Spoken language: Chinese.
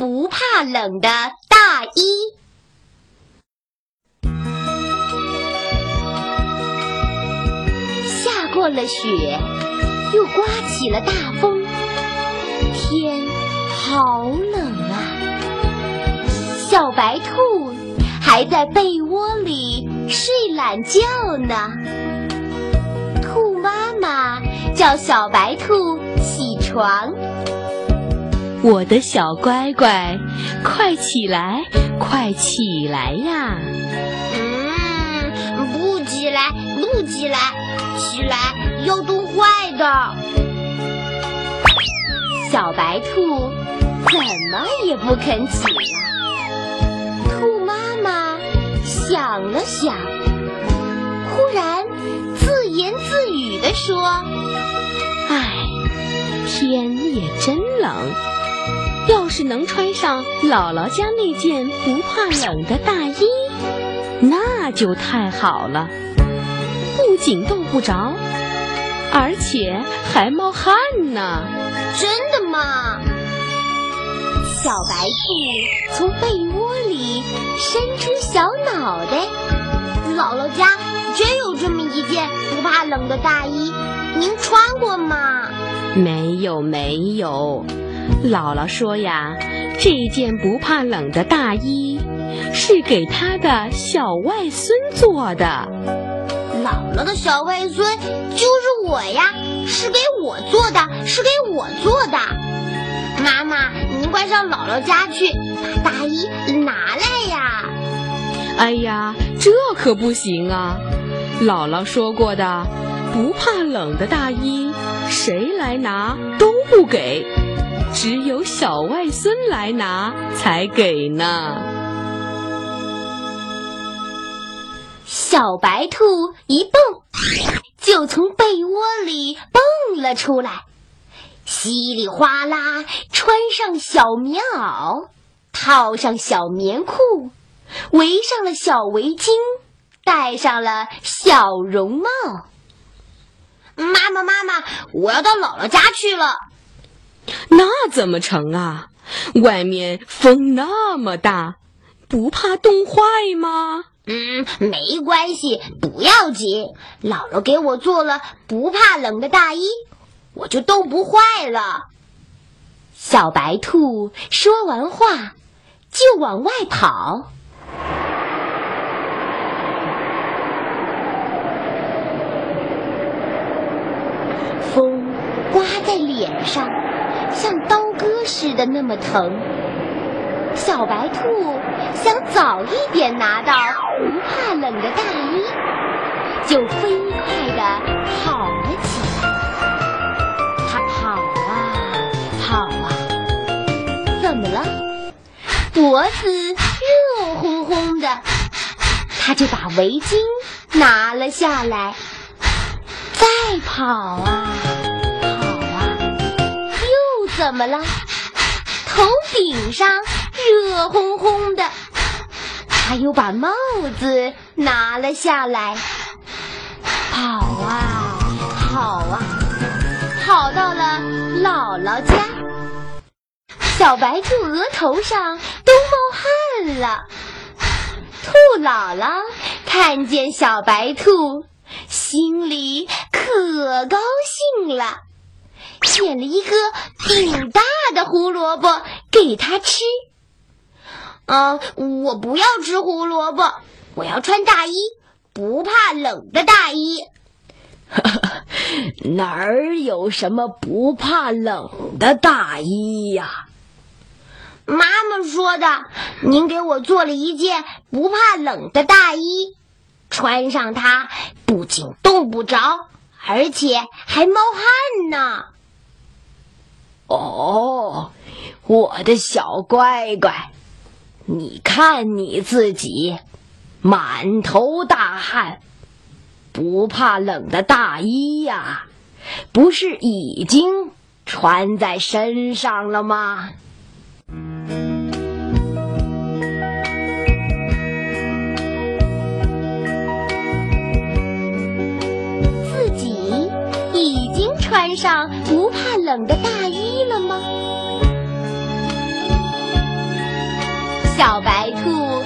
不怕冷的大衣。下过了雪，又刮起了大风，天好冷啊！小白兔还在被窝里睡懒觉呢。兔妈妈叫小白兔起床。我的小乖乖，快起来，快起来呀！嗯，不起来，不起来，起来要冻坏的。小白兔怎么也不肯起来。兔妈妈想了想，忽然自言自语地说：“唉，天也真冷。”要是能穿上姥姥家那件不怕冷的大衣，那就太好了。不仅冻不着，而且还冒汗呢。真的吗？小白兔从被窝里伸出小脑袋。姥姥家真有这么一件不怕冷的大衣，您穿过吗？没有，没有。姥姥说呀，这件不怕冷的大衣是给她的小外孙做的。姥姥的小外孙就是我呀，是给我做的，是给我做的。妈妈，您快上姥姥家去，把大衣拿来呀！哎呀，这可不行啊！姥姥说过的，不怕冷的大衣，谁来拿都不给。只有小外孙来拿才给呢。小白兔一蹦，就从被窝里蹦了出来，稀里哗啦穿上小棉袄，套上小棉裤，围上了小围巾，戴上了小绒帽。妈妈，妈妈，我要到姥姥家去了。那怎么成啊？外面风那么大，不怕冻坏吗？嗯，没关系，不要紧。姥姥给我做了不怕冷的大衣，我就冻不坏了。小白兔说完话，就往外跑。风刮在脸上。像刀割似的那么疼，小白兔想早一点拿到不怕冷的大衣，就飞快地跑了起来。它跑啊跑啊，怎么了？脖子热烘烘的，它就把围巾拿了下来，再跑啊。怎么了？头顶上热烘烘的，他又把帽子拿了下来，跑啊跑啊，跑到了姥姥家。小白兔额头上都冒汗了。兔姥姥看见小白兔，心里可高兴了。捡了一个顶大的胡萝卜给他吃。啊，我不要吃胡萝卜，我要穿大衣，不怕冷的大衣。哪儿有什么不怕冷的大衣呀？妈妈说的，您给我做了一件不怕冷的大衣，穿上它不仅冻不着，而且还冒汗呢。哦，我的小乖乖，你看你自己，满头大汗，不怕冷的大衣呀，不是已经穿在身上了吗？穿上不怕冷的大衣了吗？小白兔